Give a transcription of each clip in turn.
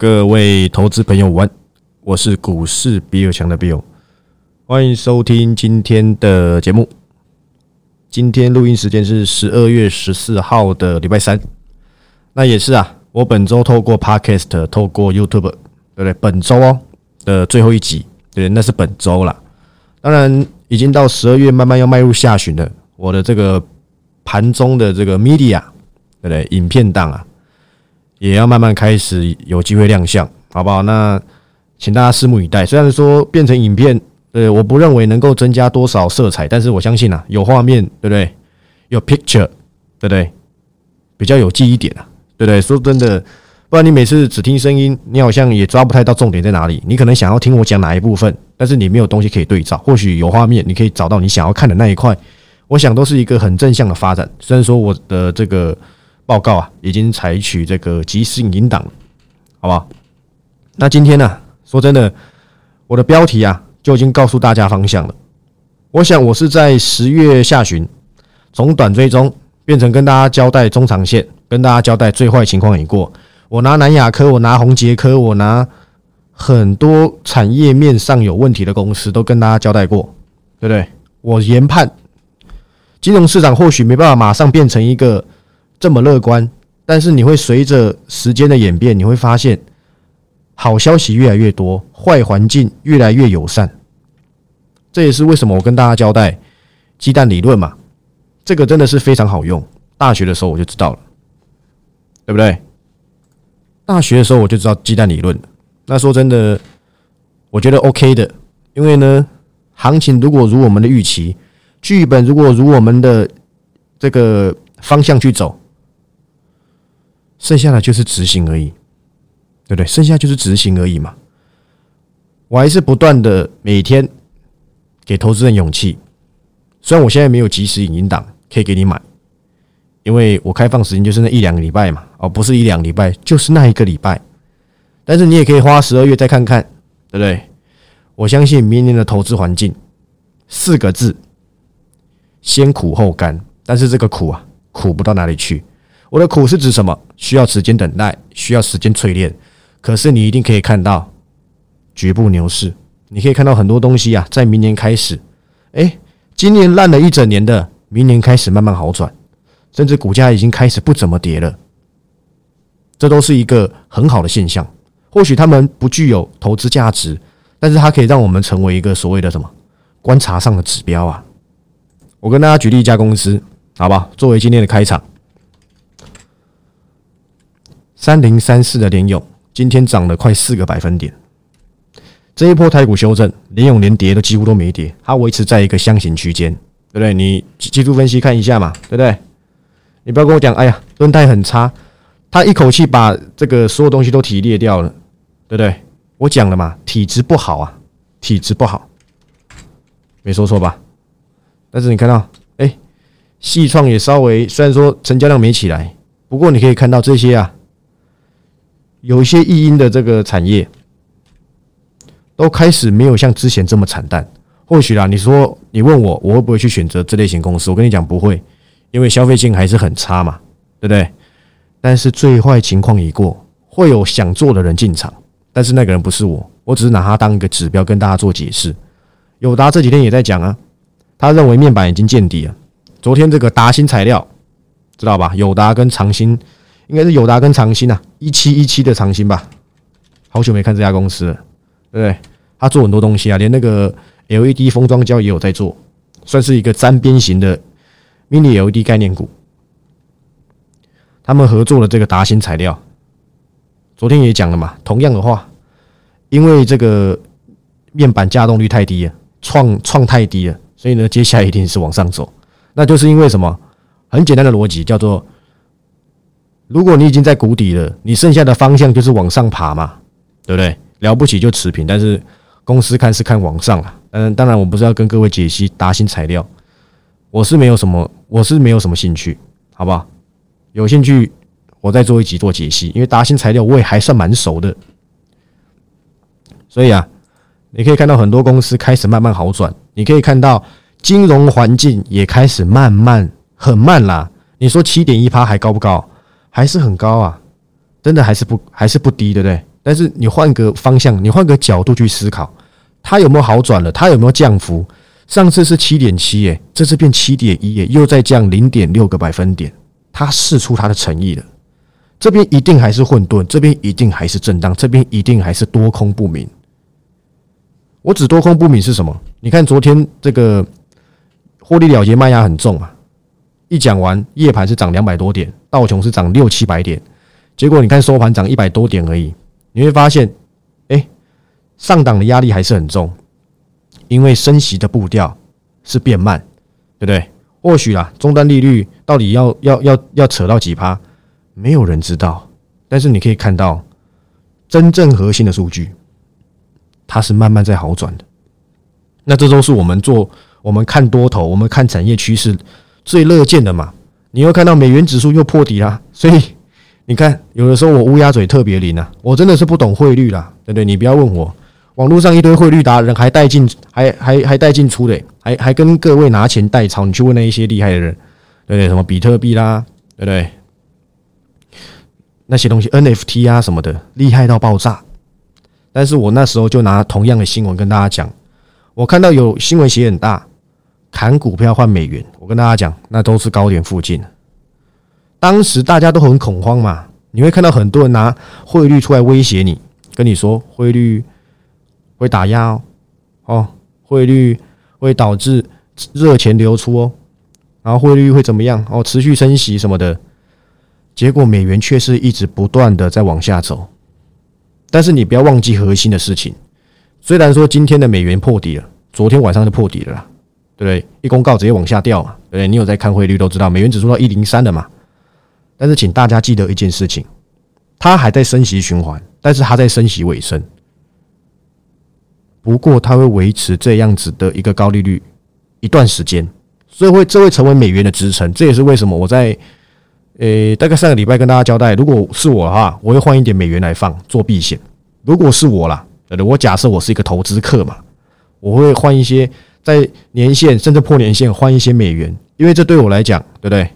各位投资朋友午安，我是股市比尔强的 Bill，欢迎收听今天的节目。今天录音时间是十二月十四号的礼拜三，那也是啊，我本周透过 Podcast，透过 YouTube，对不对？本周哦的最后一集，对，那是本周啦。当然，已经到十二月，慢慢要迈入下旬了。我的这个盘中的这个 Media，对不对？影片档啊。也要慢慢开始有机会亮相，好不好？那请大家拭目以待。虽然说变成影片，呃，我不认为能够增加多少色彩，但是我相信啊，有画面，对不对？有 picture，对不对？比较有记忆点啊，对不对？说真的，不然你每次只听声音，你好像也抓不太到重点在哪里。你可能想要听我讲哪一部分，但是你没有东西可以对照。或许有画面，你可以找到你想要看的那一块。我想都是一个很正向的发展。虽然说我的这个。报告啊，已经采取这个即时引导了，好不好？那今天呢，说真的，我的标题啊就已经告诉大家方向了。我想我是在十月下旬，从短追踪变成跟大家交代中长线，跟大家交代最坏情况已过。我拿南亚科，我拿宏杰科，我拿很多产业面上有问题的公司都跟大家交代过，对不对？我研判金融市场或许没办法马上变成一个。这么乐观，但是你会随着时间的演变，你会发现好消息越来越多，坏环境越来越友善。这也是为什么我跟大家交代鸡蛋理论嘛，这个真的是非常好用。大学的时候我就知道了，对不对？大学的时候我就知道鸡蛋理论。那说真的，我觉得 OK 的，因为呢，行情如果如我们的预期，剧本如果如我们的这个方向去走。剩下的就是执行而已，对不对？剩下就是执行而已嘛。我还是不断的每天给投资人勇气。虽然我现在没有及时影音档可以给你买，因为我开放时间就是那一两个礼拜嘛，哦，不是一两礼拜，就是那一个礼拜。但是你也可以花十二月再看看，对不对？我相信明年的投资环境四个字：先苦后甘。但是这个苦啊，苦不到哪里去。我的苦是指什么？需要时间等待，需要时间淬炼。可是你一定可以看到局部牛市，你可以看到很多东西啊，在明年开始，哎，今年烂了一整年的，明年开始慢慢好转，甚至股价已经开始不怎么跌了。这都是一个很好的现象。或许他们不具有投资价值，但是它可以让我们成为一个所谓的什么观察上的指标啊。我跟大家举例一家公司，好吧，作为今天的开场。三零三四的联勇今天涨了快四个百分点，这一波台股修正，联勇连跌都几乎都没跌，它维持在一个箱型区间，对不对？你技术分析看一下嘛，对不对？你不要跟我讲，哎呀，轮胎很差，他一口气把这个所有东西都提炼掉了，对不对？我讲了嘛，体质不好啊，体质不好，没说错吧？但是你看到，哎，细创也稍微虽然说成交量没起来，不过你可以看到这些啊。有一些异音的这个产业，都开始没有像之前这么惨淡。或许啦，你说你问我，我会不会去选择这类型公司？我跟你讲不会，因为消费性还是很差嘛，对不对？但是最坏情况已过，会有想做的人进场，但是那个人不是我，我只是拿它当一个指标跟大家做解释。友达这几天也在讲啊，他认为面板已经见底了。昨天这个达新材料，知道吧？友达跟长兴。应该是友达跟长兴啊，一七一七的长兴吧，好久没看这家公司了，对不对？他做很多东西啊，连那个 LED 封装胶也有在做，算是一个沾边型的 Mini LED 概念股。他们合作的这个达新材料，昨天也讲了嘛，同样的话，因为这个面板加动率太低了，创创太低了，所以呢，接下来一定是往上走。那就是因为什么？很简单的逻辑叫做。如果你已经在谷底了，你剩下的方向就是往上爬嘛，对不对？了不起就持平，但是公司看是看往上啊。嗯，当然我不是要跟各位解析达新材料，我是没有什么，我是没有什么兴趣，好不好？有兴趣我再做一集做解析，因为达新材料我也还算蛮熟的，所以啊，你可以看到很多公司开始慢慢好转，你可以看到金融环境也开始慢慢很慢啦。你说七点一趴还高不高？还是很高啊，真的还是不还是不低，对不对？但是你换个方向，你换个角度去思考，它有没有好转了？它有没有降幅？上次是七点七，耶，这次变七点一，耶，又再降零点六个百分点，它试出它的诚意了。这边一定还是混沌，这边一定还是震荡，这边一定还是多空不明。我指多空不明是什么？你看昨天这个获利了结卖压很重啊，一讲完夜盘是涨两百多点，道琼是涨六七百点，结果你看收盘涨一百多点而已，你会发现，哎，上档的压力还是很重。因为升息的步调是变慢，对不对？或许啊，终端利率到底要要要要扯到几趴，没有人知道。但是你可以看到，真正核心的数据，它是慢慢在好转的。那这都是我们做，我们看多头，我们看产业趋势最乐见的嘛。你又看到美元指数又破底啦，所以你看，有的时候我乌鸦嘴特别灵啊，我真的是不懂汇率啦，对不对？你不要问我。网络上一堆汇率达人还带进，还还还带进出的，还还跟各位拿钱代抄。你去问那一些厉害的人，对不对？什么比特币啦，对不对？那些东西 NFT 啊什么的，厉害到爆炸。但是我那时候就拿同样的新闻跟大家讲，我看到有新闻写很大，砍股票换美元。跟大家讲，那都是高点附近。当时大家都很恐慌嘛，你会看到很多人拿汇率出来威胁你，跟你说汇率。会打压哦，哦，汇率会导致热钱流出哦，然后汇率会怎么样？哦，持续升息什么的，结果美元却是一直不断的在往下走。但是你不要忘记核心的事情，虽然说今天的美元破底了，昨天晚上就破底了啦，对不对？一公告直接往下掉嘛，对不对？你有在看汇率都知道，美元指数到一零三的嘛。但是请大家记得一件事情，它还在升息循环，但是它在升息尾声。不过，它会维持这样子的一个高利率一段时间，所以会这会成为美元的支撑。这也是为什么我在呃大概上个礼拜跟大家交代，如果是我的话，我会换一点美元来放做避险。如果是我啦，我假设我是一个投资客嘛，我会换一些在年限甚至破年限换一些美元，因为这对我来讲，对不对？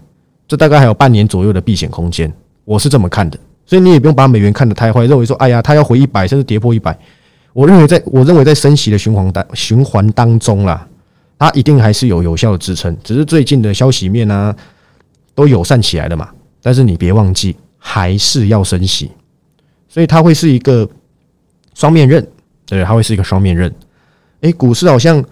这大概还有半年左右的避险空间，我是这么看的。所以你也不用把美元看得太坏，认为说，哎呀，它要回一百，甚至跌破一百。我认为，在我认为在升息的循环当循环当中啦，它一定还是有有效的支撑。只是最近的消息面呢，都友善起来了嘛。但是你别忘记，还是要升息，所以它会是一个双面刃，对，它会是一个双面刃。诶，股市好像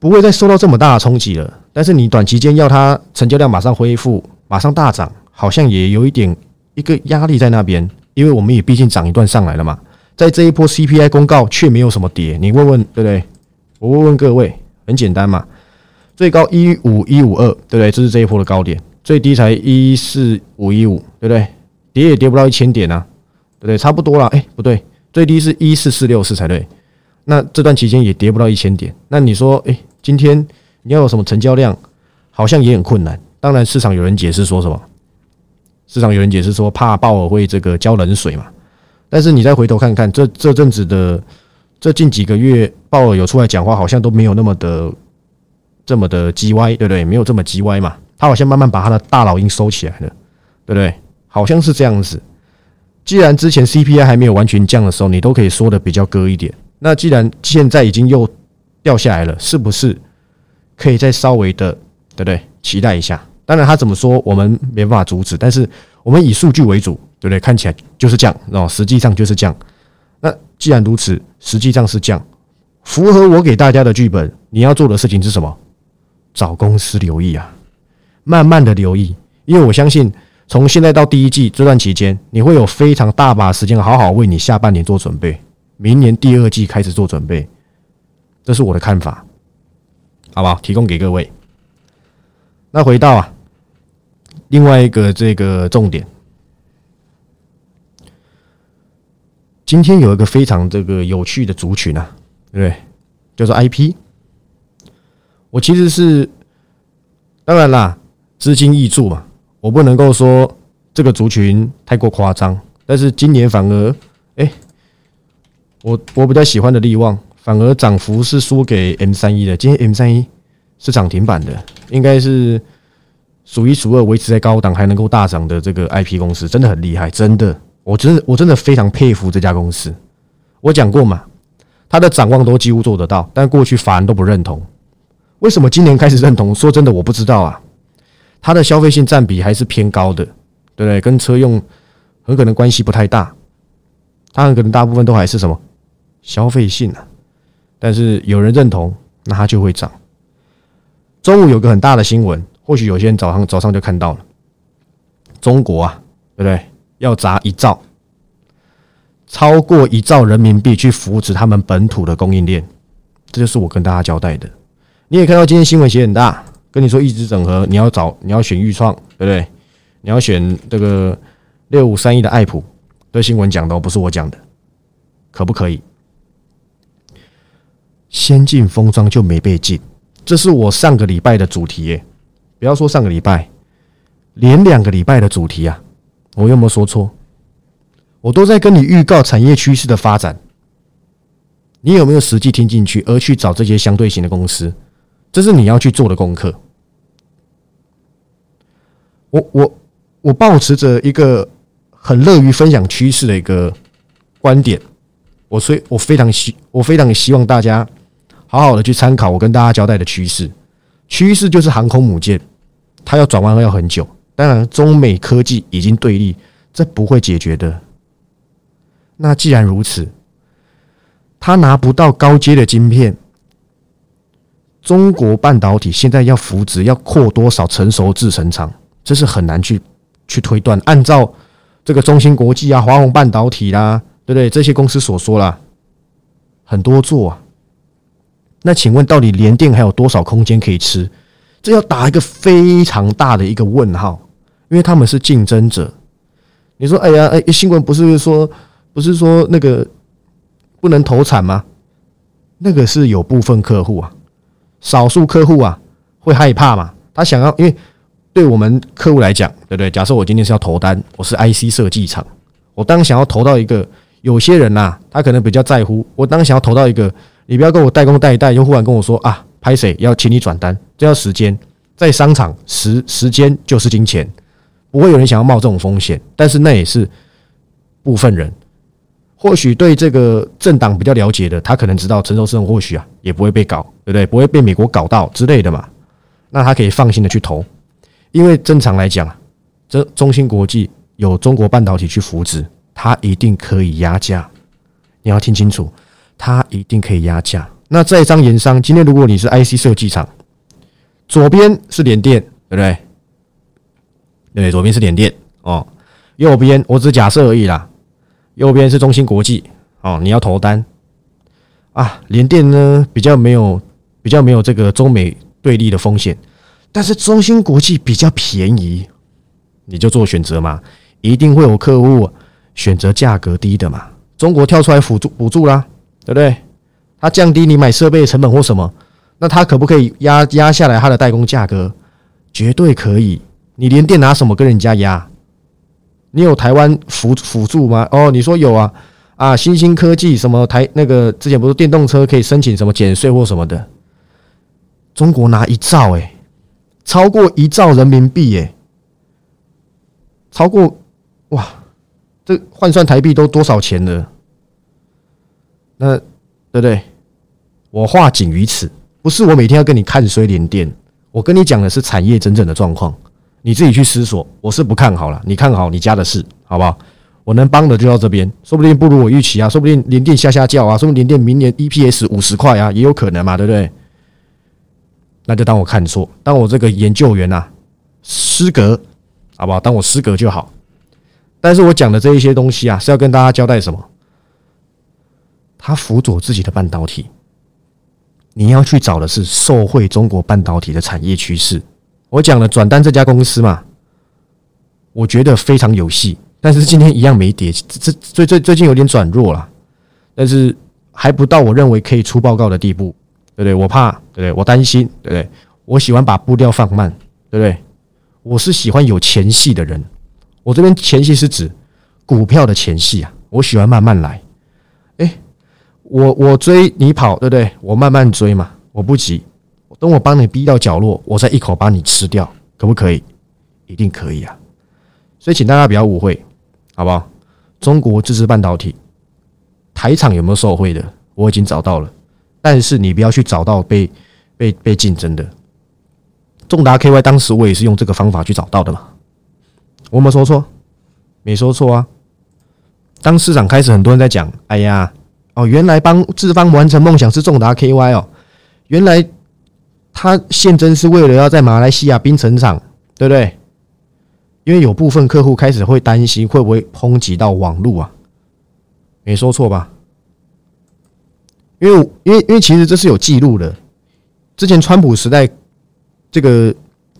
不会再受到这么大的冲击了。但是你短期间要它成交量马上恢复、马上大涨，好像也有一点一个压力在那边，因为我们也毕竟涨一段上来了嘛。在这一波 CPI 公告却没有什么跌，你问问对不对？我问问各位，很简单嘛，最高一五一五二，对不对？这是这一波的高点，最低才一四五一五，对不对？跌也跌不到一千点啊，对不对？差不多了，哎，不对，最低是一四四六四才对。那这段期间也跌不到一千点，那你说，哎，今天你要有什么成交量，好像也很困难。当然，市场有人解释说什么？市场有人解释说，怕鲍尔会这个浇冷水嘛。但是你再回头看看，这这阵子的这近几个月，鲍尔有出来讲话，好像都没有那么的这么的叽歪，对不对？没有这么叽歪嘛？他好像慢慢把他的大老鹰收起来了，对不对？好像是这样子。既然之前 CPI 还没有完全降的时候，你都可以说的比较割一点，那既然现在已经又掉下来了，是不是可以再稍微的，对不对？期待一下。当然他怎么说，我们没办法阻止，但是我们以数据为主。对不对？看起来就是这样，哦，实际上就是这样。那既然如此，实际上是这样，符合我给大家的剧本。你要做的事情是什么？找公司留意啊，慢慢的留意，因为我相信，从现在到第一季这段期间，你会有非常大把时间好好为你下半年做准备，明年第二季开始做准备。这是我的看法，好不好？提供给各位。那回到啊，另外一个这个重点。今天有一个非常这个有趣的族群啊，对不对？叫做 IP。我其实是当然啦，资金易注嘛，我不能够说这个族群太过夸张。但是今年反而，哎，我我比较喜欢的利旺，反而涨幅是输给 M 三一的。今天 M 三一是涨停板的，应该是数一数二维持在高档还能够大涨的这个 IP 公司，真的很厉害，真的。我真的我真的非常佩服这家公司。我讲过嘛，他的展望都几乎做得到，但过去法人都不认同。为什么今年开始认同？说真的，我不知道啊。它的消费性占比还是偏高的，对不对？跟车用很可能关系不太大。它很可能大部分都还是什么消费性啊。但是有人认同，那它就会涨。中午有个很大的新闻，或许有些人早上早上就看到了。中国啊，对不对？要砸一兆，超过一兆人民币去扶持他们本土的供应链，这就是我跟大家交代的。你也看到今天新闻写很大，跟你说一直整合，你要找你要选豫创，对不对？你要选这个六五三一的爱普，这新闻讲的，不是我讲的，可不可以？先进封装就没被禁，这是我上个礼拜的主题耶。不要说上个礼拜。连两个礼拜的主题啊，我有没有说错？我都在跟你预告产业趋势的发展，你有没有实际听进去，而去找这些相对型的公司？这是你要去做的功课。我我我保持着一个很乐于分享趋势的一个观点，我所以我非常希我非常希望大家好好的去参考我跟大家交代的趋势。趋势就是航空母舰，它要转弯要很久。当然，中美科技已经对立，这不会解决的。那既然如此，他拿不到高阶的晶片，中国半导体现在要扶植，要扩多少成熟制程厂，这是很难去去推断。按照这个中芯国际啊、华虹半导体啦，对不对？这些公司所说啦，很多做啊。那请问，到底联电还有多少空间可以吃？这要打一个非常大的一个问号。因为他们是竞争者，你说，哎呀，哎，新闻不是说，不是说那个不能投产吗？那个是有部分客户啊，少数客户啊会害怕嘛？他想要，因为对我们客户来讲，对不对？假设我今天是要投单，我是 IC 设计厂，我当想要投到一个，有些人呐，他可能比较在乎，我当想要投到一个，你不要跟我代工代一代，又忽然跟我说啊，拍谁要请你转单，这要时间，在商场时时间就是金钱。不会有人想要冒这种风险，但是那也是部分人。或许对这个政党比较了解的，他可能知道陈寿生或许啊也不会被搞，对不对？不会被美国搞到之类的嘛。那他可以放心的去投，因为正常来讲，这中芯国际有中国半导体去扶持，他一定可以压价。你要听清楚，它一定可以压价。那在商言商，今天如果你是 IC 设计厂，左边是联电，对不对？对，左边是联电哦，右边我只假设而已啦。右边是中芯国际哦，你要投单啊。联电呢比较没有比较没有这个中美对立的风险，但是中芯国际比较便宜，你就做选择嘛。一定会有客户选择价格低的嘛。中国跳出来辅助补助啦，对不对？它降低你买设备的成本或什么，那它可不可以压压下来它的代工价格？绝对可以。你连电拿什么跟人家压？你有台湾辅辅助吗？哦，你说有啊啊！新兴科技什么台那个之前不是电动车可以申请什么减税或什么的？中国拿一兆哎，超过一兆人民币哎，超过哇！这换算台币都多少钱了？那对不对？我话仅于此，不是我每天要跟你看衰连电，我跟你讲的是产业真正的状况。你自己去思索，我是不看好了。你看好你家的事，好不好？我能帮的就到这边，说不定不如我预期啊，说不定连电下下叫啊，说不定连电明年 EPS 五十块啊，也有可能嘛，对不对？那就当我看错，当我这个研究员呐失格，好不好？当我失格就好。但是我讲的这一些东西啊，是要跟大家交代什么？他辅佐自己的半导体，你要去找的是受惠中国半导体的产业趋势。我讲了转单这家公司嘛，我觉得非常有戏，但是今天一样没跌，这最最最近有点转弱了，但是还不到我认为可以出报告的地步，对不对？我怕，对不对？我担心，对不对？我喜欢把步调放慢，对不对？我是喜欢有前戏的人，我这边前戏是指股票的前戏啊，我喜欢慢慢来。我我追你跑，对不对？我慢慢追嘛，我不急。等我帮你逼到角落，我再一口把你吃掉，可不可以？一定可以啊！所以请大家不要误会，好不好？中国自制半导体，台厂有没有受贿的？我已经找到了，但是你不要去找到被被被竞争的。重达 KY 当时我也是用这个方法去找到的嘛，我没有说错，没说错啊。当市场开始很多人在讲，哎呀，哦，原来帮志方完成梦想是重达 KY 哦，原来他现真是为了要在马来西亚冰城厂，对不对？因为有部分客户开始会担心会不会抨击到网络啊，没说错吧？因为因为因为其实这是有记录的，之前川普时代。这个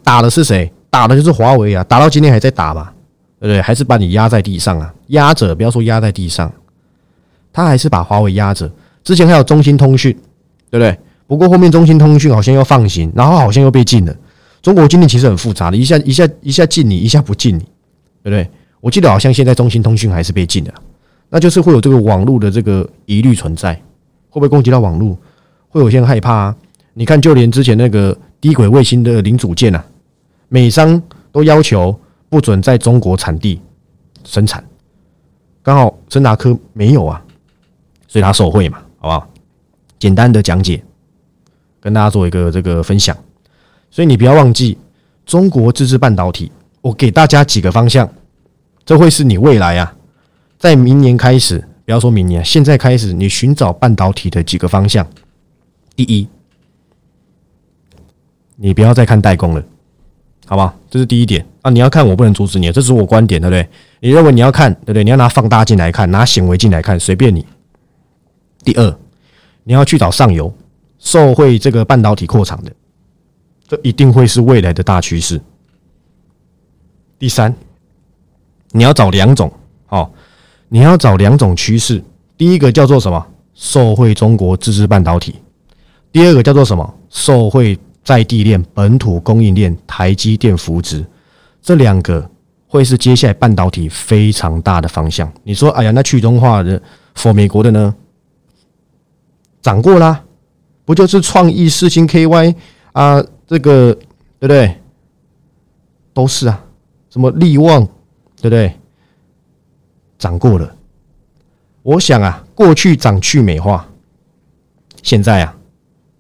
打的是谁？打的就是华为啊！打到今天还在打嘛？对不对？还是把你压在地上啊？压着，不要说压在地上，他还是把华为压着。之前还有中兴通讯，对不对？不过后面中兴通讯好像又放行，然后好像又被禁了。中国今天其实很复杂的，一下一下一下禁你，一下不禁你，对不对？我记得好像现在中兴通讯还是被禁的，那就是会有这个网络的这个疑虑存在，会不会攻击到网络？会有些人害怕啊！你看，就连之前那个。低轨卫星的零组件啊，美商都要求不准在中国产地生产，刚好森达科没有啊，所以他受贿嘛，好不好？简单的讲解，跟大家做一个这个分享。所以你不要忘记，中国自制半导体，我给大家几个方向，这会是你未来啊，在明年开始，不要说明年，现在开始，你寻找半导体的几个方向。第一。你不要再看代工了，好吧？这是第一点啊！你要看，我不能阻止你，这是我观点，对不对？你认为你要看，对不对？你要拿放大镜来看，拿显微镜来看，随便你。第二，你要去找上游受惠这个半导体扩厂的，这一定会是未来的大趋势。第三，你要找两种，哦，你要找两种趋势。第一个叫做什么？受惠中国自制半导体。第二个叫做什么？受惠。在地链、本土供应链、台积电扶植，这两个会是接下来半导体非常大的方向。你说，哎呀，那去中化的否美国的呢？涨过啦，不就是创意、四星 KY 啊？这个对不对？都是啊，什么利旺，对不对？涨过了。我想啊，过去涨去美化，现在啊。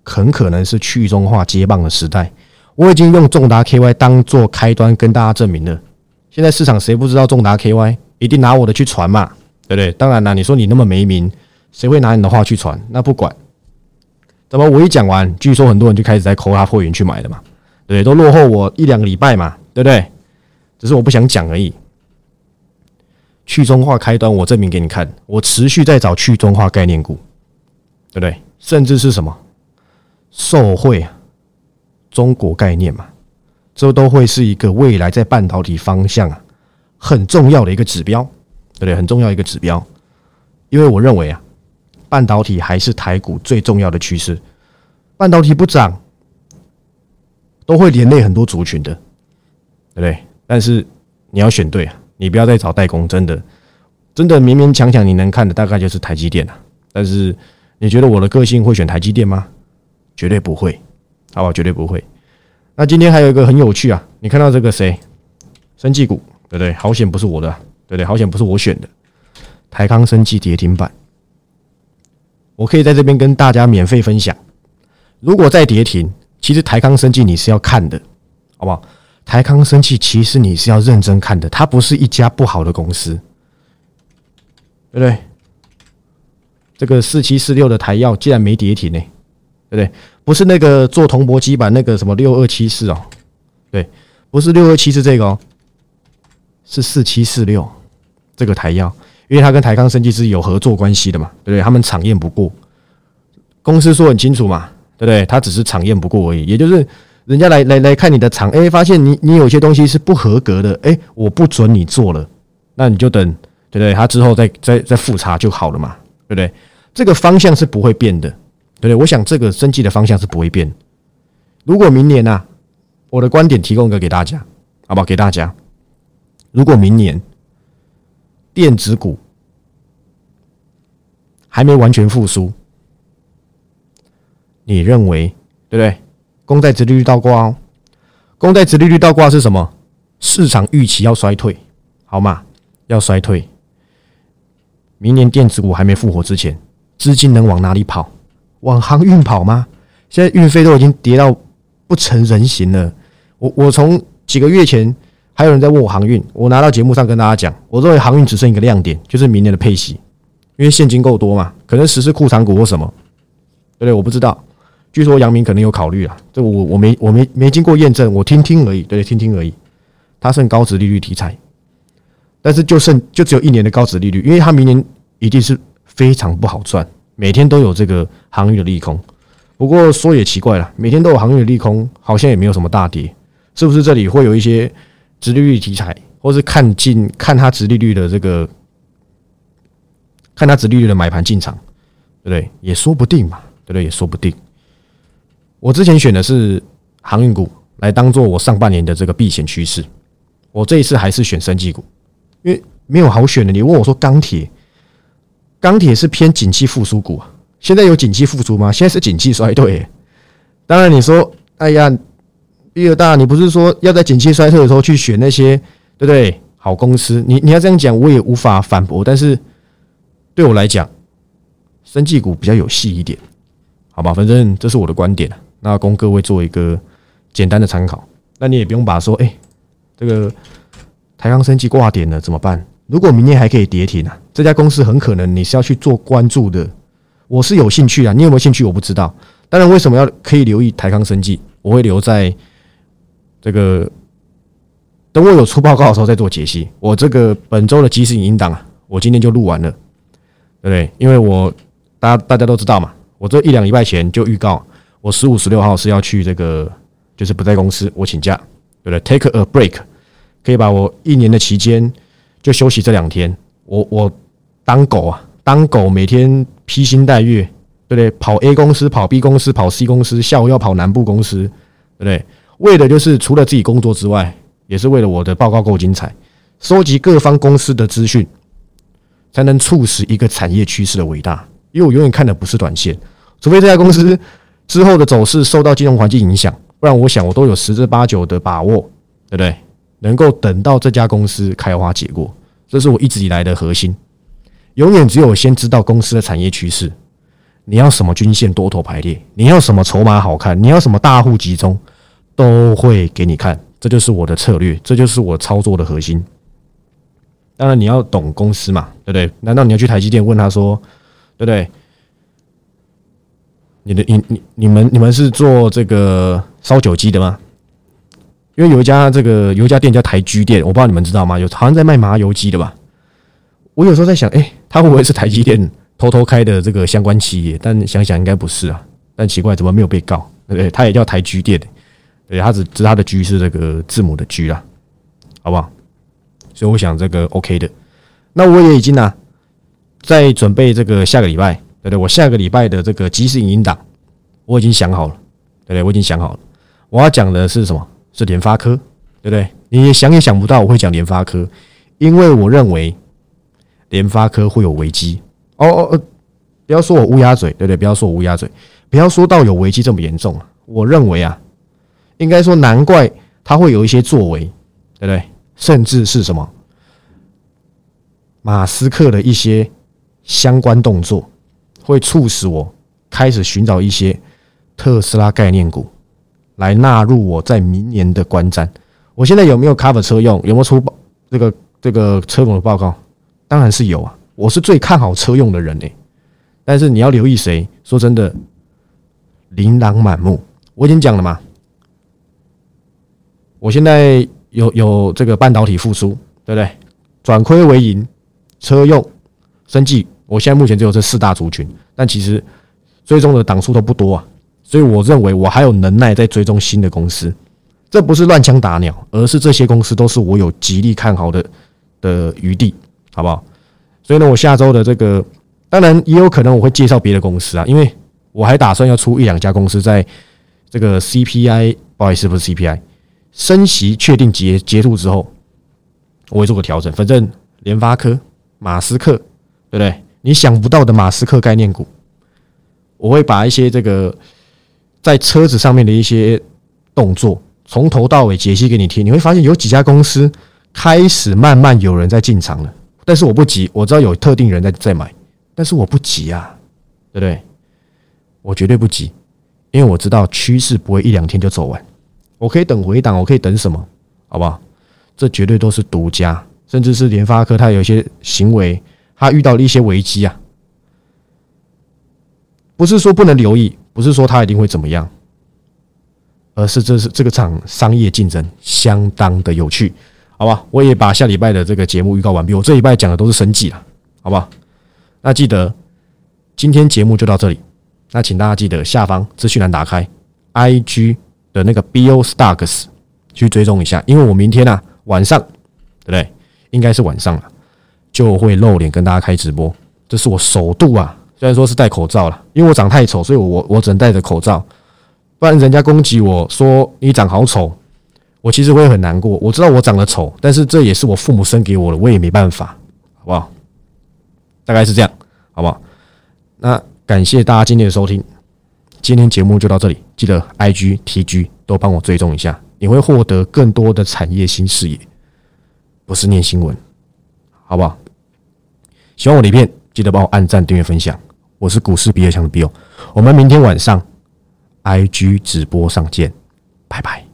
很可能是去中化接棒的时代，我已经用重达 KY 当做开端跟大家证明了。现在市场谁不知道重达 KY，一定拿我的去传嘛，对不对？当然了，你说你那么没名，谁会拿你的话去传？那不管，怎么我一讲完，据说很多人就开始在扣他会员去买了嘛，对？都落后我一两个礼拜嘛，对不对？只是我不想讲而已。去中化开端，我证明给你看，我持续在找去中化概念股，对不对？甚至是什么？受贿，中国概念嘛，这都会是一个未来在半导体方向啊很重要的一个指标，对不对？很重要一个指标，因为我认为啊，半导体还是台股最重要的趋势。半导体不涨，都会连累很多族群的，对不对？但是你要选对啊，你不要再找代工，真的，真的勉勉强强你能看的大概就是台积电了。但是你觉得我的个性会选台积电吗？绝对不会，好吧？绝对不会。那今天还有一个很有趣啊，你看到这个谁？生技股，对不对？好险不是我的，对不对？好险不是我选的。台康生技跌停板，我可以在这边跟大家免费分享。如果再跌停，其实台康生技你是要看的，好不好？台康生技其实你是要认真看的，它不是一家不好的公司，对不对？这个四七四六的台药竟然没跌停呢？对不对？不是那个做铜箔基板那个什么六二七四哦，对，不是六二七四这个哦，是四七四六这个台药，因为他跟台康生技是有合作关系的嘛，对不对？他们厂验不过，公司说很清楚嘛，对不对？他只是厂验不过而已，也就是人家来来来看你的厂，哎，发现你你有些东西是不合格的，哎，我不准你做了，那你就等，对不对？他之后再再再复查就好了嘛，对不对？这个方向是不会变的。对不对？我想这个生计的方向是不会变。如果明年呢，我的观点提供一个给大家，好不好？给大家，如果明年电子股还没完全复苏，你认为对不对？公债殖利率倒挂哦，公债殖利率倒挂是什么？市场预期要衰退，好吗？要衰退。明年电子股还没复活之前，资金能往哪里跑？往航运跑吗？现在运费都已经跌到不成人形了。我我从几个月前还有人在问我航运，我拿到节目上跟大家讲，我认为航运只剩一个亮点，就是明年的配息，因为现金够多嘛，可能实施库藏股或什么，对不对？我不知道。据说杨明可能有考虑啊，这我我没我没没经过验证，我听听而已，对，听听而已。它剩高值利率题材，但是就剩就只有一年的高值利率，因为它明年一定是非常不好赚，每天都有这个航运的利空。不过说也奇怪了，每天都有航运的利空，好像也没有什么大跌，是不是？这里会有一些直利率题材，或是看进看它直利率的这个，看它直利率的买盘进场，对不对？也说不定嘛，对不对？也说不定。我之前选的是航运股来当做我上半年的这个避险趋势，我这一次还是选生技股，因为没有好选的。你问我说钢铁，钢铁是偏景气复苏股啊，现在有景气复苏吗？现在是景气衰退。当然你说，哎呀，比尔大，你不是说要在景气衰退的时候去选那些对不对好公司？你你要这样讲，我也无法反驳。但是对我来讲，生技股比较有戏一点，好吧？反正这是我的观点那供各位做一个简单的参考，那你也不用把说，哎，这个台康生技挂点了怎么办？如果明年还可以跌停啊，这家公司很可能你是要去做关注的。我是有兴趣啊，你有没有兴趣？我不知道。当然，为什么要可以留意台康生技？我会留在这个等我有出报告的时候再做解析。我这个本周的即时影音档啊，我今天就录完了，对不对？因为我大家大家都知道嘛，我这一两礼拜前就预告。我十五、十六号是要去这个，就是不在公司，我请假，对不对？Take a break，可以把我一年的期间就休息这两天。我我当狗啊，当狗每天披星戴月，对不对？跑 A 公司，跑 B 公司，跑 C 公司，下午要跑南部公司，对不对？为的就是除了自己工作之外，也是为了我的报告够精彩，收集各方公司的资讯，才能促使一个产业趋势的伟大。因为我永远看的不是短线，除非这家公司。之后的走势受到金融环境影响，不然我想我都有十之八九的把握，对不对？能够等到这家公司开花结果，这是我一直以来的核心。永远只有先知道公司的产业趋势，你要什么均线多头排列，你要什么筹码好看，你要什么大户集中，都会给你看。这就是我的策略，这就是我操作的核心。当然你要懂公司嘛，对不对？难道你要去台积电问他说，对不对？你的你你你们你们是做这个烧酒机的吗？因为有一家这个有一家店叫台居店，我不知道你们知道吗？有好像在卖麻油鸡的吧？我有时候在想，哎，他会不会是台积电偷偷开的这个相关企业？但想想应该不是啊。但奇怪，怎么没有被告？对不对？他也叫台居店，对，他只只他的居是这个字母的居啊，好不好？所以我想这个 OK 的。那我也已经呢，在准备这个下个礼拜。对不对？我下个礼拜的这个即时影音档，我已经想好了，对不对？我已经想好了，我要讲的是什么？是联发科，对不对？你也想也想不到我会讲联发科，因为我认为联发科会有危机。哦哦哦，不要说我乌鸦嘴，对不对？不要说我乌鸦嘴，不要说到有危机这么严重啊！我认为啊，应该说难怪他会有一些作为，对不对？甚至是什么马斯克的一些相关动作。会促使我开始寻找一些特斯拉概念股来纳入我在明年的观战。我现在有没有 cover 车用？有没有出这个这个车用的报告？当然是有啊！我是最看好车用的人诶。但是你要留意谁？说真的，琳琅满目。我已经讲了嘛。我现在有有这个半导体复苏，对不对？转亏为盈，车用、生技。我现在目前只有这四大族群，但其实追踪的档数都不多啊，所以我认为我还有能耐在追踪新的公司，这不是乱枪打鸟，而是这些公司都是我有极力看好的的余地，好不好？所以呢，我下周的这个当然也有可能我会介绍别的公司啊，因为我还打算要出一两家公司，在这个 CPI 不好意思不是 CPI 升息确定结结束之后，我会做个调整，反正联发科、马斯克，对不对？你想不到的马斯克概念股，我会把一些这个在车子上面的一些动作从头到尾解析给你听。你会发现有几家公司开始慢慢有人在进场了，但是我不急，我知道有特定人在在买，但是我不急啊，对不对？我绝对不急，因为我知道趋势不会一两天就走完，我可以等回档，我可以等什么，好不好？这绝对都是独家，甚至是联发科，它有一些行为，它遇到了一些危机啊，不是说不能留意，不是说它一定会怎么样，而是这是这个场商业竞争相当的有趣，好吧？我也把下礼拜的这个节目预告完毕，我这礼拜讲的都是生计了，好不好？那记得今天节目就到这里，那请大家记得下方资讯栏打开 I G 的那个 B O Stocks 去追踪一下，因为我明天啊。晚上，对不对？应该是晚上了，就会露脸跟大家开直播。这是我首度啊，虽然说是戴口罩了，因为我长太丑，所以我我只能戴着口罩。不然人家攻击我说你长好丑，我其实会很难过。我知道我长得丑，但是这也是我父母生给我的，我也没办法，好不好？大概是这样，好不好？那感谢大家今天的收听，今天节目就到这里。记得 I G T G 都帮我追踪一下。你会获得更多的产业新视野，不是念新闻，好不好？喜欢我的影片，记得帮我按赞、订阅、分享。我是股市比尔强的 Bill，我们明天晚上 IG 直播上见，拜拜。